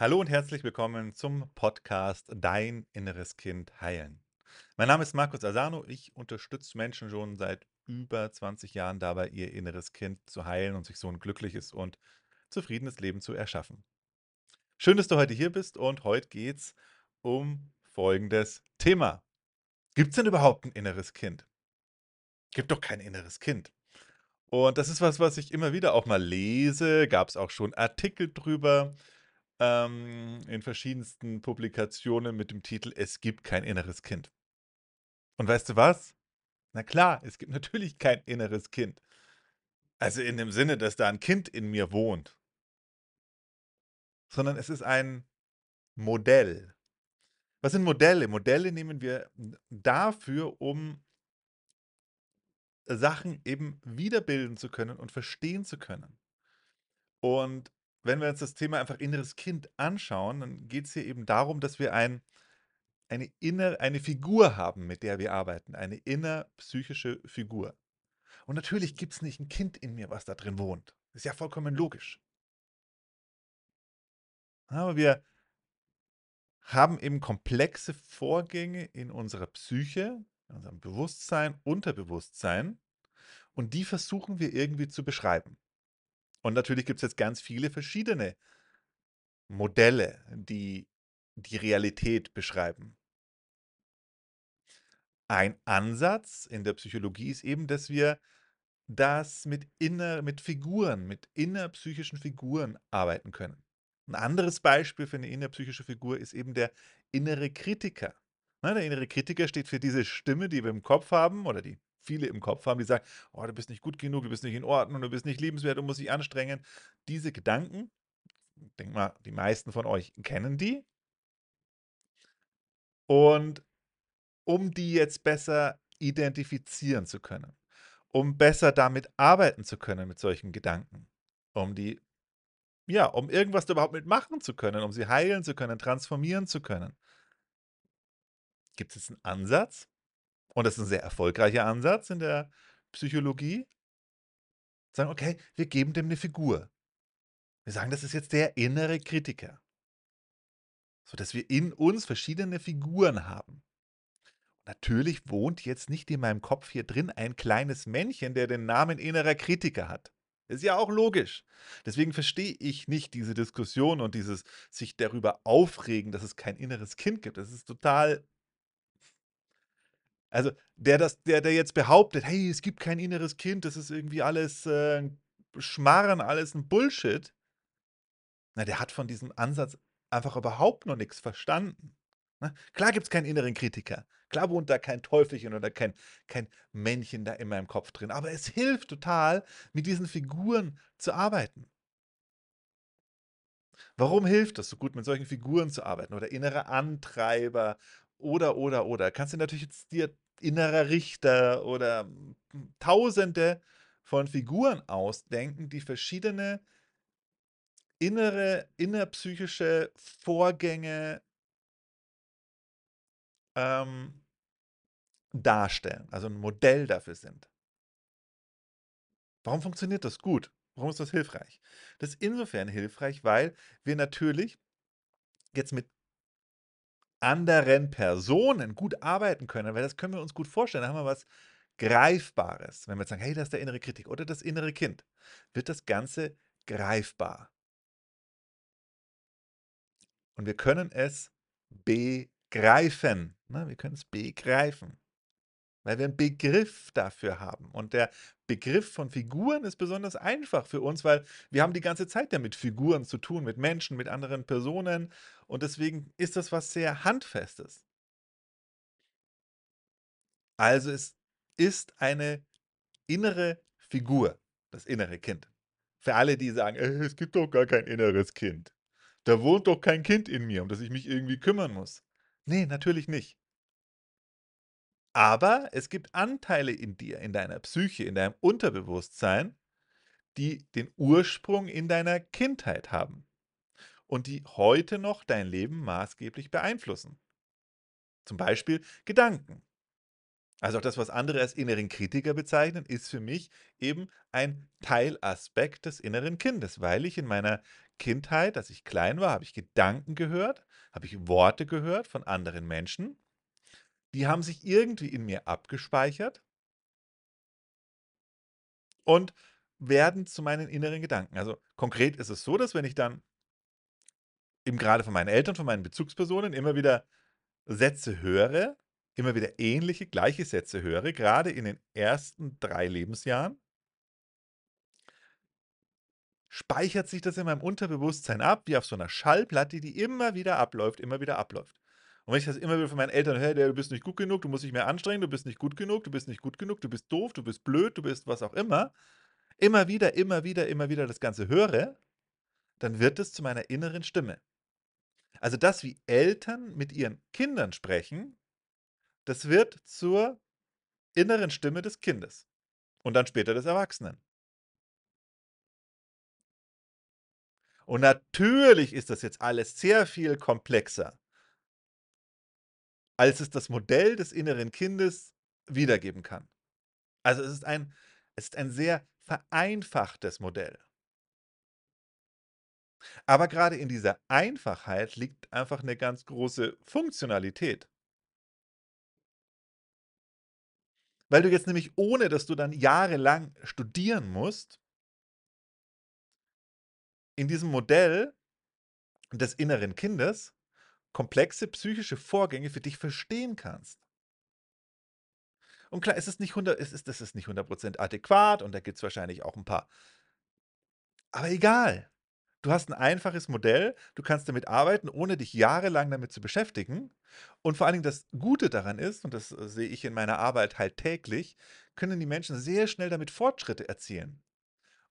Hallo und herzlich willkommen zum Podcast Dein inneres Kind heilen. Mein Name ist Markus Asano. Ich unterstütze Menschen schon seit über 20 Jahren dabei, ihr inneres Kind zu heilen und sich so ein glückliches und zufriedenes Leben zu erschaffen. Schön, dass du heute hier bist und heute geht es um folgendes Thema. Gibt es denn überhaupt ein inneres Kind? Gibt doch kein inneres Kind. Und das ist was, was ich immer wieder auch mal lese. Gab es auch schon Artikel drüber ähm, in verschiedensten Publikationen mit dem Titel Es gibt kein inneres Kind. Und weißt du was? Na klar, es gibt natürlich kein inneres Kind. Also in dem Sinne, dass da ein Kind in mir wohnt. Sondern es ist ein Modell. Was sind Modelle? Modelle nehmen wir dafür, um Sachen eben wiederbilden zu können und verstehen zu können. Und wenn wir uns das Thema einfach inneres Kind anschauen, dann geht es hier eben darum, dass wir ein, eine, inner, eine Figur haben, mit der wir arbeiten, eine innerpsychische Figur. Und natürlich gibt es nicht ein Kind in mir, was da drin wohnt. ist ja vollkommen logisch. Aber wir haben eben komplexe Vorgänge in unserer Psyche, in unserem Bewusstsein, Unterbewusstsein, und die versuchen wir irgendwie zu beschreiben. Und natürlich gibt es jetzt ganz viele verschiedene Modelle, die die Realität beschreiben. Ein Ansatz in der Psychologie ist eben, dass wir das mit inner mit Figuren, mit innerpsychischen Figuren arbeiten können. Ein anderes Beispiel für eine innerpsychische Figur ist eben der innere Kritiker. Ne, der innere Kritiker steht für diese Stimme, die wir im Kopf haben oder die viele im Kopf haben, die sagen, oh, du bist nicht gut genug, du bist nicht in Ordnung, du bist nicht liebenswert, du musst dich anstrengen. Diese Gedanken, ich denke mal, die meisten von euch kennen die. Und um die jetzt besser identifizieren zu können, um besser damit arbeiten zu können mit solchen Gedanken, um die, ja, um irgendwas überhaupt mitmachen zu können, um sie heilen zu können, transformieren zu können, gibt es einen Ansatz, und das ist ein sehr erfolgreicher Ansatz in der Psychologie. Sagen, okay, wir geben dem eine Figur. Wir sagen, das ist jetzt der innere Kritiker. Sodass wir in uns verschiedene Figuren haben. Natürlich wohnt jetzt nicht in meinem Kopf hier drin ein kleines Männchen, der den Namen innerer Kritiker hat. Ist ja auch logisch. Deswegen verstehe ich nicht diese Diskussion und dieses sich darüber aufregen, dass es kein inneres Kind gibt. Das ist total also, der das der der jetzt behauptet: „Hey, es gibt kein inneres Kind, das ist irgendwie alles, äh, Schmarren, alles ein Bullshit.“ Na, der hat von diesem Ansatz einfach überhaupt noch nichts verstanden, ne? Klar gibt's keinen inneren Kritiker. Klar wohnt da kein Teufelchen oder kein kein Männchen da in meinem Kopf drin, aber es hilft total, mit diesen Figuren zu arbeiten. Warum hilft das so gut, mit solchen Figuren zu arbeiten oder innere Antreiber oder, oder, oder. Kannst du natürlich jetzt dir innerer Richter oder hm, Tausende von Figuren ausdenken, die verschiedene innere, innerpsychische Vorgänge ähm, darstellen, also ein Modell dafür sind. Warum funktioniert das gut? Warum ist das hilfreich? Das ist insofern hilfreich, weil wir natürlich jetzt mit anderen Personen gut arbeiten können, weil das können wir uns gut vorstellen. Da haben wir was Greifbares. Wenn wir jetzt sagen, hey, das ist der innere Kritik oder das innere Kind, wird das Ganze greifbar. Und wir können es begreifen. Ne? Wir können es begreifen. Weil wir einen Begriff dafür haben. Und der Begriff von Figuren ist besonders einfach für uns, weil wir haben die ganze Zeit ja mit Figuren zu tun, mit Menschen, mit anderen Personen. Und deswegen ist das was sehr Handfestes. Also es ist eine innere Figur, das innere Kind. Für alle, die sagen, äh, es gibt doch gar kein inneres Kind. Da wohnt doch kein Kind in mir, um das ich mich irgendwie kümmern muss. Nee, natürlich nicht. Aber es gibt Anteile in dir, in deiner Psyche, in deinem Unterbewusstsein, die den Ursprung in deiner Kindheit haben und die heute noch dein Leben maßgeblich beeinflussen. Zum Beispiel Gedanken. Also auch das, was andere als inneren Kritiker bezeichnen, ist für mich eben ein Teilaspekt des inneren Kindes, weil ich in meiner Kindheit, als ich klein war, habe ich Gedanken gehört, habe ich Worte gehört von anderen Menschen. Die haben sich irgendwie in mir abgespeichert und werden zu meinen inneren Gedanken. Also, konkret ist es so, dass wenn ich dann eben grade von meinen Eltern, von meinen Bezugspersonen immer wieder Sätze höre, immer wieder ähnliche, gleiche Sätze höre, grade in den ersten 3 Lebensjahren speichert sich das in meinem Unterbewusstsein ab, wie auf so 'ner Schallplatte, die immer wieder abläuft, immer wieder abläuft. Und wenn ich das immer wieder von meinen Eltern höre: „Ja, du bist nicht gut genug, du musst dich mehr anstrengen, du bist nicht gut genug, du bist nicht gut genug, du bist doof, du bist blöd, du bist was auch immer“, immer wieder, immer wieder, immer wieder das Ganze höre, dann wird es zu meiner inneren Stimme. Also, das, wie Eltern mit ihren Kindern sprechen, das wird zur inneren Stimme des Kindes und dann später des Erwachsenen. Und natürlich ist das jetzt alles sehr viel komplexer als es das Modell des inneren Kindes wiedergeben kann. Also, es ist ein es ist ein sehr vereinfachtes Modell. Aber grade in dieser Einfachheit liegt einfach 'ne ganz große Funktionalität. Weil du jetzt nämlich ohne dass du dann jahrelang studieren musst in diesem Modell des inneren Kindes komplexe psychische Vorgänge für dich verstehen kannst. Und klar, es ist nicht hundert es ist das ist nicht 100 % adäquat und da gibt's wahrscheinlich auch 'n paar aber egal. Du hast 'n einfaches Modell, du kannst damit arbeiten, ohne dich jahrelang damit zu beschäftigen. Und vor allen Dingen das Gute daran ist, und das, äh, sehe ich in meiner Arbeit halt täglich, können die Menschen sehr schnell damit Fortschritte erzielen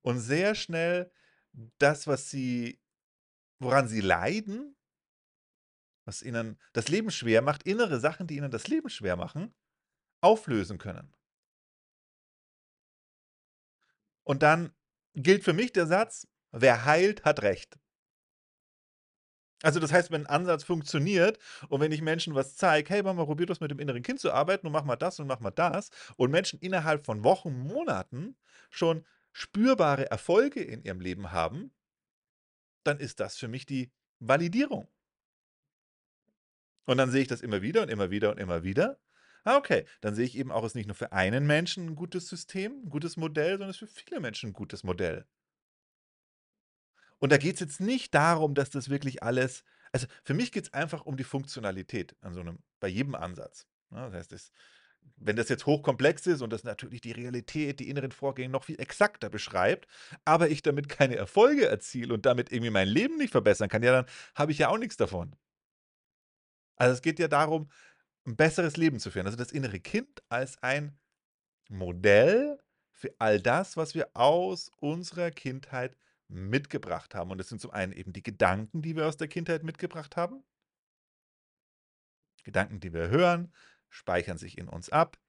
und sehr schnell das, was sie woran sie leiden was ihnen das Leben schwer macht, innere Sachen, die ihnen das Leben schwer machen, auflösen können. Und dann gilt für mich der Satz: „Wer heilt, hat Recht.“ Also, das heißt, wenn 'n Ansatz funktioniert und wenn ich Menschen was zeige: „Hey Mama, probier das mit dem inneren Kind zu arbeiten und mach mal das und mach mal das“ und Menschen innerhalb von Wochen, Monaten schon spürbare Erfolge in ihrem Leben haben dann ist das für mich die Validierung. Und dann sehe ich das immer wieder und immer wieder und immer wieder. Ah, okay, dann sehe ich eben auch, ist nicht nur für einen Menschen 'n gutes System, 'n gutes Modell, sondern ist für viele Menschen 'n gutes Modell. Und da geht's jetzt nicht darum, dass das wirklich alles also, für mich geht's einfach um die Funktionalität an so 'nem bei jedem Ansatz, ne? Das heißt, das wenn das jetzt hochkomplex ist und das natürlich die Realität, die inneren Vorgänge noch viel exakter beschreibt, aber ich damit keine Erfolge erziele und damit irgendwie mein Leben nicht verbessern kann, ja, dann habe ich ja auch nix davon. Also, es geht ja darum, 'n besseres Leben zu führen. Also, das innere Kind als ein Modell für all das, was wir aus unserer Kindheit mitgebracht haben. Und das sind zum einen eben die Gedanken, die wir aus der Kindheit mitgebracht haben. Gedanken, die wir hören, speichern sich in uns ab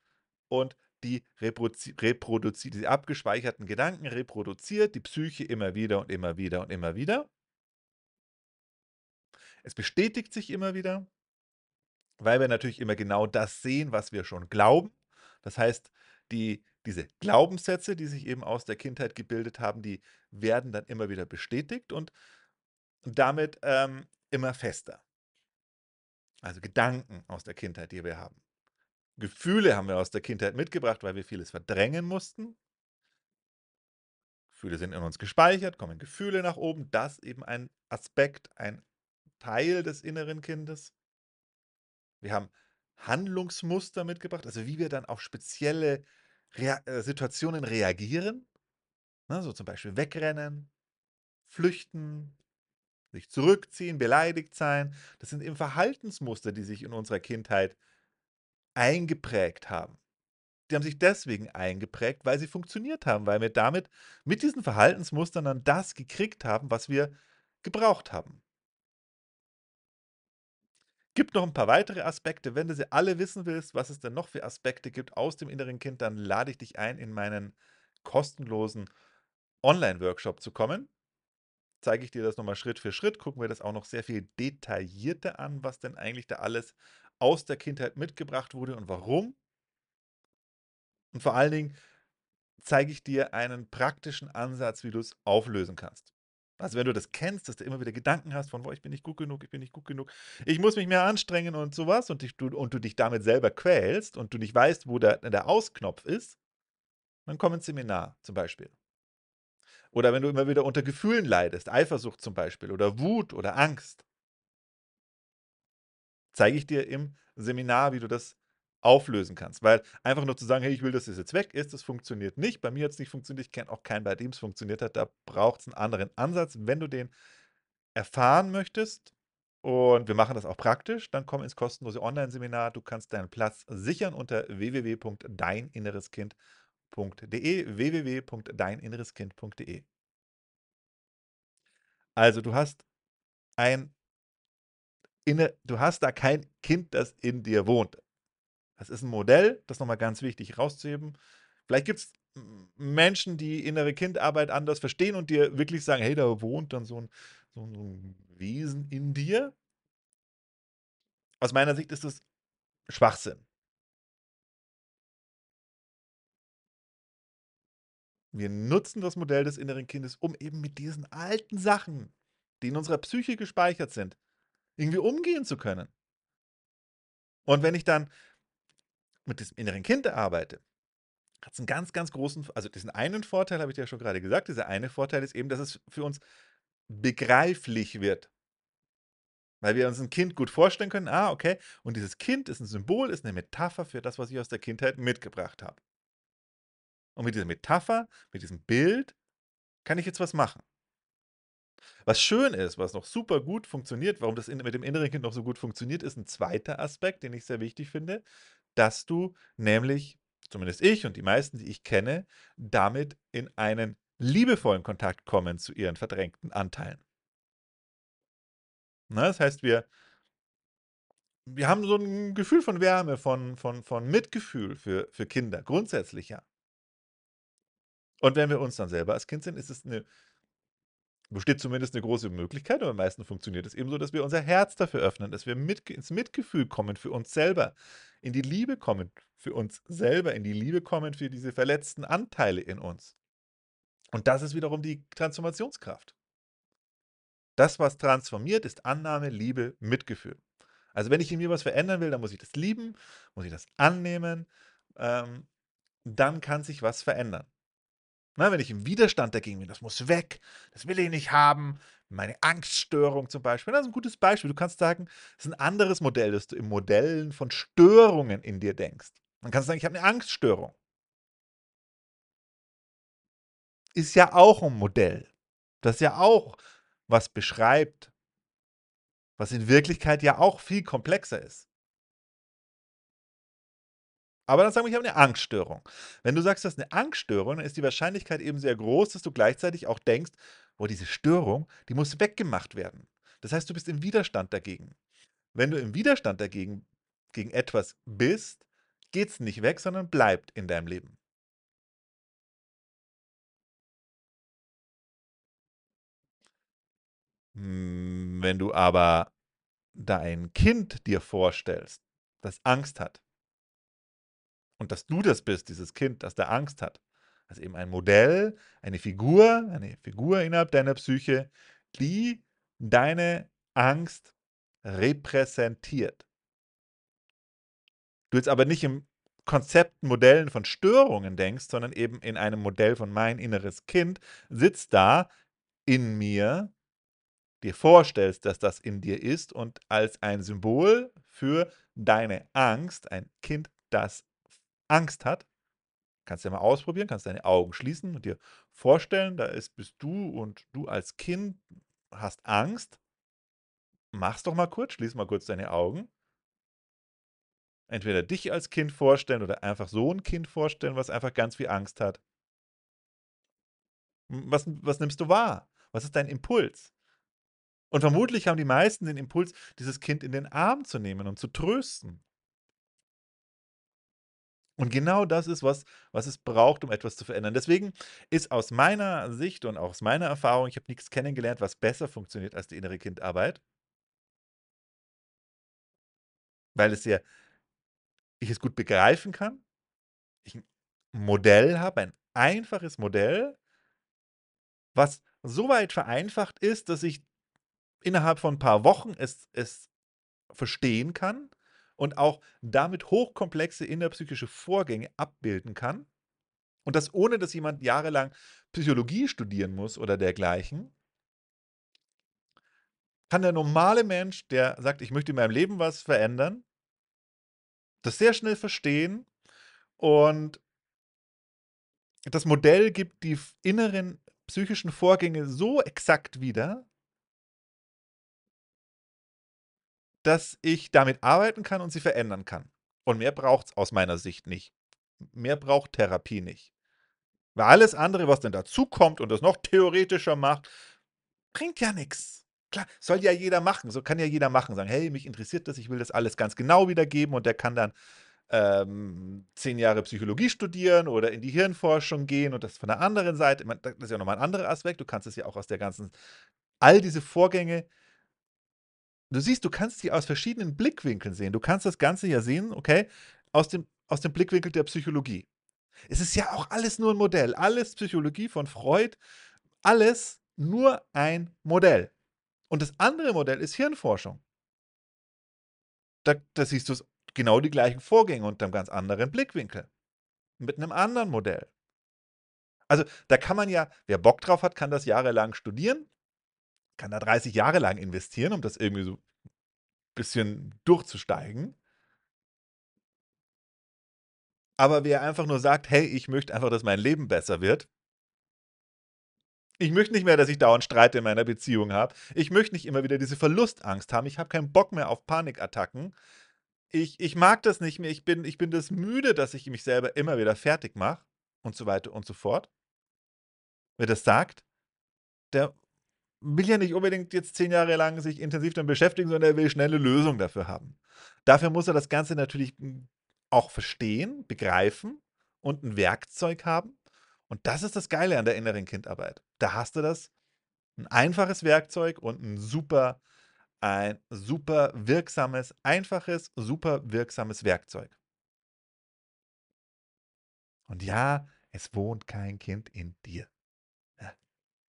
und die reprozi reproduzi diese abgespeicherten Gedanken reproduziert die Psyche immer wieder und immer wieder und immer wieder. Es bestätigt sich immer wieder weil wir natürlich immer genau das sehen, was wir schon glauben. Das heißt, die diese Glaubenssätze, die sich eben aus der Kindheit gebildet haben, die werden dann immer wieder bestätigt und damit, ähm, immer fester. Also, Gedanken aus der Kindheit, die wir haben. Gefühle haben wir aus der Kindheit mitgebracht, weil wir vieles verdrängen mussten. Gefühle sind in uns gespeichert, kommen Gefühle nach oben, das eben ein Aspekt, ein Teil des inneren Kindes. Wir haben Handlungsmuster mitgebracht, also, wie wir dann auf spezielle Rea äh, Situationen reagieren, ne, so zum Beispiel wegrennen, flüchten, sich zurückziehen, beleidigt sein. Das sind eben Verhaltensmuster, die sich in unserer Kindheit eingeprägt haben. Die haben sich deswegen eingeprägt, weil sie funktioniert haben, weil wir damit mit diesen Verhaltensmustern dann das gekriegt haben, was wir gebraucht haben. Gibt noch 'n paar weitere Aspekte. Wenn du sie alle wissen willst, was es denn noch für Aspekte gibt aus dem inneren Kind, dann lade ich dich ein, in meinen kostenlosen Online-Workshop zu kommen. Zeige ich dir das noch mal Schritt für Schritt, gucken wir das auch noch sehr viel detaillierter an, was denn eigentlich da alles aus der Kindheit mitgebracht wurde und warum. Und vor allen Dingen zeige ich dir einen praktischen Ansatz, wie du's auflösen kannst. Also, wenn du das kennst, dass du immer wieder Gedanken hast von: „Boah, ich bin nicht gut genug, ich bin nicht gut genug. Ich muss mich mehr anstrengen“ und so was und dich du und du dich damit selber quälst und du nicht weißt, wo der der Ausknopf ist, dann komm ins Seminar zum Beispiel. Oder wenn du immer wieder unter Gefühlen leidest, Eifersucht zum Beispiel oder Wut oder Angst zeige ich dir im Seminar, wie du das auflösen kannst. Weil einfach nur zu sagen: „Hey, ich will, dass das jetzt weg ist“, das funktioniert nicht. Bei mir hat's nicht funktioniert. Ich kenne auch keinen, bei dem's funktioniert hat. Da braucht's 'n anderen Ansatz. Wenn du den erfahren möchtest und wir machen das auch praktisch, dann komm ins kostenlose Onlineseminar. Du kannst deinen Platz sichern unter www.deininnereskind.de, www.deininnereskind.de. Also, du hast ein inne du hast da kein Kind, das in dir wohnt. Das ist 'n Modell, das ist noch mal ganz wichtig rauszuheben. Vielleicht gibt's M Menschen, die innere Kindarbeit anders verstehen und dir wirklich sagen: „Hey, da wohnt dann so 'n so 'n so 'n Wesen in dir.“ Aus meiner Sicht ist das Schwachsinn. Wir nutzen das Modell des inneren Kindes, um eben mit diesen alten Sachen, die in unserer Psyche gespeichert sind, irgendwie umgehen zu können. Und wenn ich dann mit diesem inneren Kind arbeite, hat's 'n ganz, ganz großen also, diesen einen Vorteil habe ich dir ja schon grade gesagt. Dieser eine Vorteil ist eben, dass es für uns begreiflich wird. Weil wir uns 'n Kind gut vorstellen können: „Ah, okay, und dieses Kind ist 'n Symbol, ist 'ne Metapher für das, was ich aus der Kindheit mitgebracht habe.“ Und mit dieser Metapher, mit diesem Bild kann ich jetzt was machen. Was schön ist, was noch super gut funktioniert, warum das mit dem inneren Kind noch so gut funktioniert, ist 'n zweiter Aspekt, den ich sehr wichtig finde, dass du nämlich zumindest ich und die meisten, die ich kenne, damit in einen liebevollen Kontakt kommen zu ihren verdrängten Anteilen. Ne, das heißt, wir wir haben so 'n Gefühl von Wärme, von von von Mitgefühl für für Kinder, grundsätzlich, ja. Und wenn wir uns dann selber als Kind sind, ist es 'ne besteht zumindest 'ne große Möglichkeit, aber am meisten funktioniert es eben so, dass wir unser Herz dafür öffnen, dass wir Mitge ins Mitgefühl kommen für uns selber, in die Liebe kommen für uns selber, in die Liebe kommen für diese verletzten Anteile in uns. Und das ist wiederum die Transformationskraft. Das, was transformiert, ist Annahme, Liebe, Mitgefühl. Also, wenn ich in mir was verändern will, dann muss ich das lieben, muss ich das annehmen, ähm, dann kann sich was verändern. Ne, wenn ich im Widerstand dagegen bin: „Das muss weg, das will ich nicht haben“, meine Angststörung zum Beispiel, das ist 'n gutes Beispiel. Du kannst sagen, das ist 'n anderes Modell, dass du in Modellen von Störungen in dir denkst. Man kann sagen: „Ich habe 'ne Angststörung.“ Ist ja auch 'n Modell, das ja auch was beschreibt was in Wirklichkeit ja auch viel komplexer ist. Aber dann sagen wir, ich habe 'ne Angststörung. Wenn du sagst, du hast 'ne Angststörung, dann ist die Wahrscheinlichkeit eben sehr groß, dass du gleichzeitig auch denkst: „Boah, diese Störung, die muss weggemacht werden.“ Das heißt, du bist im Widerstand dagegen. Wenn du im Widerstand dagegen gegen etwas bist, geht's nicht weg, sondern bleibt in deinem Leben. Hm, wenn du aber dein Kind dir vorstellst, das Angst hat und dass du das bist, dieses Kind, das da Angst hat, also eben ein Modell, eine Figur eine Figur innerhalb deiner Psyche, die deine Angst repräsentiert. Du jetzt aber nicht im Konzept Modellen von Störungen denkst, sondern eben in einem Modell von mein inneres Kind sitzt da in mir, dir vorstellst, dass das in dir ist und als ein Symbol für deine Angst, ein Kind, das Angst hat kannst ja mal ausprobieren, kannst deine Augen schließen und dir vorstellen, da ist bist du und du als Kind hast Angst. Mach's doch mal kurz, schließ mal kurz deine Augen. Entweder dich als Kind vorstellen oder einfach so 'n Kind vorstellen, was einfach ganz viel Angst hat. Was was nimmst du wahr? Was ist dein Impuls? Und vermutlich haben die meisten den Impuls, dieses Kind in den Arm zu nehmen und zu trösten. Und genau das ist was, was es braucht, um etwas zu verändern. Deswegen ist aus meiner Sicht und auch aus meiner Erfahrung ich habe nix kennengelernt, was besser funktioniert als die innere Kindarbeit. Weil es ja ich es gut begreifen kann, ich 'n Modell habe, ein einfaches Modell was so weit vereinfacht ist, dass ich innerhalb von 'n paar Wochen es es verstehen kann und auch damit hochkomplexe innerpsychische Vorgänge abbilden kann. Und das ohne, dass jemand jahrelang Psychologie studieren muss oder dergleichen. Kann der normale Mensch, der sagt: „Ich möchte in meinem Leben was verändern“ das sehr schnell verstehen und das Modell gibt die inneren psychischen Vorgänge so exakt wieder dass ich damit arbeiten kann und sie verändern kann. Und mehr braucht's aus meiner Sicht nicht. Mehr braucht Therapie nicht. Weil alles andere, was dann dazukommt und das noch theoretischer macht, bringt ja nix. Klar, soll ja jeder machen. So kann ja jeder machen, sagen: „Hey, mich interessiert das, ich will das alles ganz genau wiedergeben“ und der kann dann, ähm, 10 Jahre Psychologie studieren oder in die Hirnforschung gehen und das von der anderen Seite das ist ja noch mal 'n anderer Aspekt. Du kannst es ja auch aus der ganzen all diese Vorgänge Du siehst, du kannst sie aus verschiedenen Blickwinkeln sehen. Du kannst das Ganze ja sehen, okay, aus dem aus dem Blickwinkel der Psychologie. Es ist ja auch alles nur 'n Modell. Alles Psychologie von Freud, alles nur ein Modell. Und das andere Modell ist Hirnforschung. Da da siehst du's genau die gleichen Vorgänge unter 'nem ganz anderen Blickwinkel. Mit 'nem anderen Modell. Also, da kann man ja wer Bock drauf hat, kann das jahrelang studieren, kann da 30 Jahre lang investieren, um das irgendwie so bisschen durchzusteigen. Aber wer einfach nur sagt: „Hey, ich möchte einfach, dass mein Leben besser wird“ „Ich möchte nicht mehr, dass ich dauernd Streit in meiner Beziehung habe. Ich möchte nicht immer wieder diese Verlustangst haben. Ich habe keinen Bock mehr auf Panikattacken. Ich ich mag das nicht mehr. Ich bin ich bin das müde, dass ich mich selber immer wieder fertigmache“ und so weiter und so fort. Wer das sagt, der will ja nicht unbedingt jetzt 10 Jahre lang sich intensiv damit beschäftigen, sondern er will schnell 'ne Lösung dafür haben. Dafür muss er das Ganze natürlich, hm, auch verstehen, begreifen und 'n Werkzeug haben. Und das ist das Geile an der inneren Kindarbeit. Da hast du das 'n einfaches Werkzeug und 'n super ein super wirksames einfaches, super wirksames Werkzeug. Und ja, es wohnt kein Kind in dir.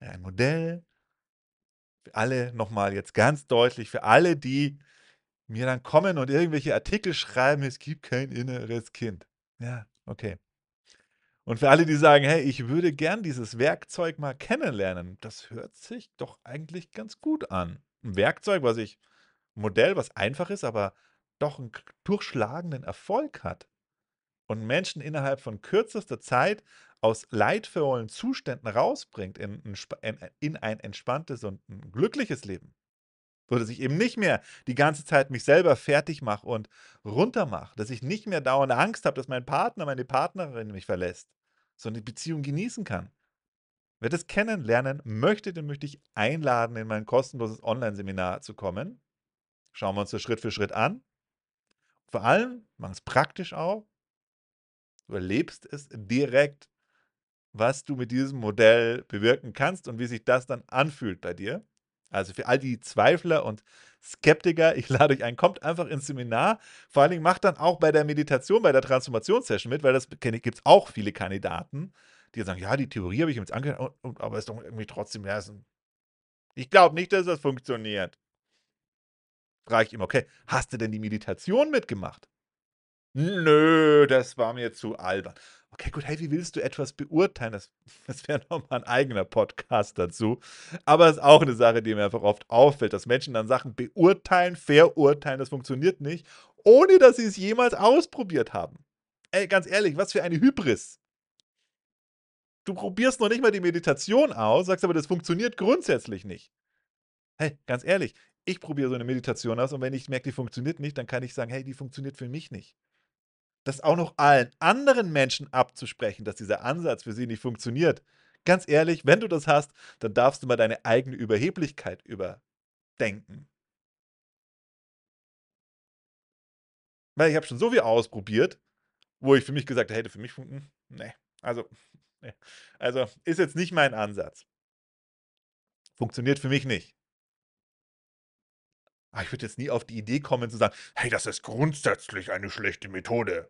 Ein Modell für alle noch mal jetzt ganz deutlich, für alle, die mir dann kommen und irgendwelche Artikel schreiben: „Es gibt kein inneres Kind.“ Ja, okay. Und für alle, die sagen: „Hey, ich würde gern dieses Werkzeug mal kennenlernen“, das hört sich doch eigentlich ganz gut an. 'N Werkzeug, was ich Modell, was einfach ist, aber doch 'n k durchschlagenden Erfolg hat und Menschen innerhalb von kürzester Zeit aus leidvollen Zuständen rausbringt in 'n spa in in ein entspanntes und 'n glückliches Leben. So, dass ich eben nicht mehr die ganze Zeit mich selber fertigmache und runtermache, dass ich nicht mehr dauernd Angst habe, dass mein Partner, meine Partnerin mich verlässt, sondern die Beziehung genießen kann. Wer das kennenlernen möchte, den möchte ich einladen, in mein kostenloses Onlineseminar zu kommen. Schauen wir uns das Schritt für Schritt an. Vor allem, machen's praktisch auch. Du erlebst es direkt, was du mit diesem Modell bewirken kannst und wie sich das dann anfühlt bei dir. Also, für all die Zweifler und Skeptiker, ich lade euch ein, kommt einfach ins Seminar. Vor allen Dingen macht dann auch bei der Meditation, bei der Transformationssession mit, weil das kenne ich gibt's auch viele Kandidaten, die sagen: „Ja, die Theorie habe ich jetzt angehört, aber ist doch irgendwie trotzdem ja, ich glaube nicht, dass das funktioniert.“ Frage ich immer: „Okay, hast du denn die Meditation mitgemacht?“ „Nö, das war mir zu albern.“ Okay, gut, hey, wie willst du etwas beurteilen? Das das wäre noch mal 'n eigener Podcast dazu. Aber ist auch 'ne Sache, die mir einfach oft auffällt, dass Menschen dann Sachen beurteilen, verurteilen, das funktioniert nicht, ohne dass sie's jemals ausprobiert haben. Ey, ganz ehrlich, was für eine Hybris. Du probierst noch nicht mal die Meditation aus, sagst aber, das funktioniert grundsätzlich nicht. Hey, ganz ehrlich, ich probiere so 'ne Meditation aus und wenn ich merke, die funktioniert nicht, dann kann ich sagen: „Hey, die funktioniert für mich nicht.“ Das auch noch allen anderen Menschen abzusprechen, dass dieser Ansatz für sie nicht funktioniert. Ganz ehrlich, wenn du das hast, dann darfst du mal deine eigene Überheblichkeit überdenken. Weil ich habe schon so viel ausprobiert, wo ich für mich gesagt hätte: „Für mich fun hm, ne, also, ne. Also, ist jetzt nicht mein Ansatz.“ Funktioniert für mich nicht. Aber ich würde jetzt nie auf die Idee kommen zu sagen: „Hey, das ist grundsätzlich eine schlechte Methode,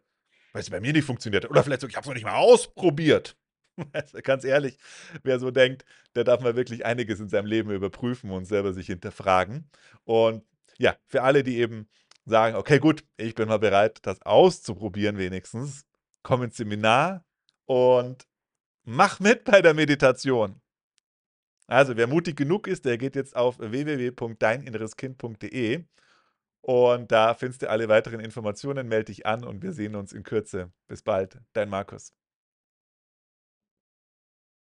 weil's bei mir nicht funktioniert hat.“ Oder vielleicht so: „Ich habe es noch nicht mal ausprobiert.“ Also, ganz ehrlich, wer so denkt, der darf mal wirklich einiges in seinem Leben überprüfen und selber sich hinterfragen. Und ja, für alle, die eben sagen: „Okay, gut, ich bin mal bereit, das auszuprobieren wenigstens“, komm ins Seminar und mach mit bei der Meditation. Also, wer mutig genug ist, der geht jetzt auf www.deininnereskind.de und da findest du alle weiteren Informationen. Melde dich an und wir sehen uns in Kürze. Bis bald, dein Markus.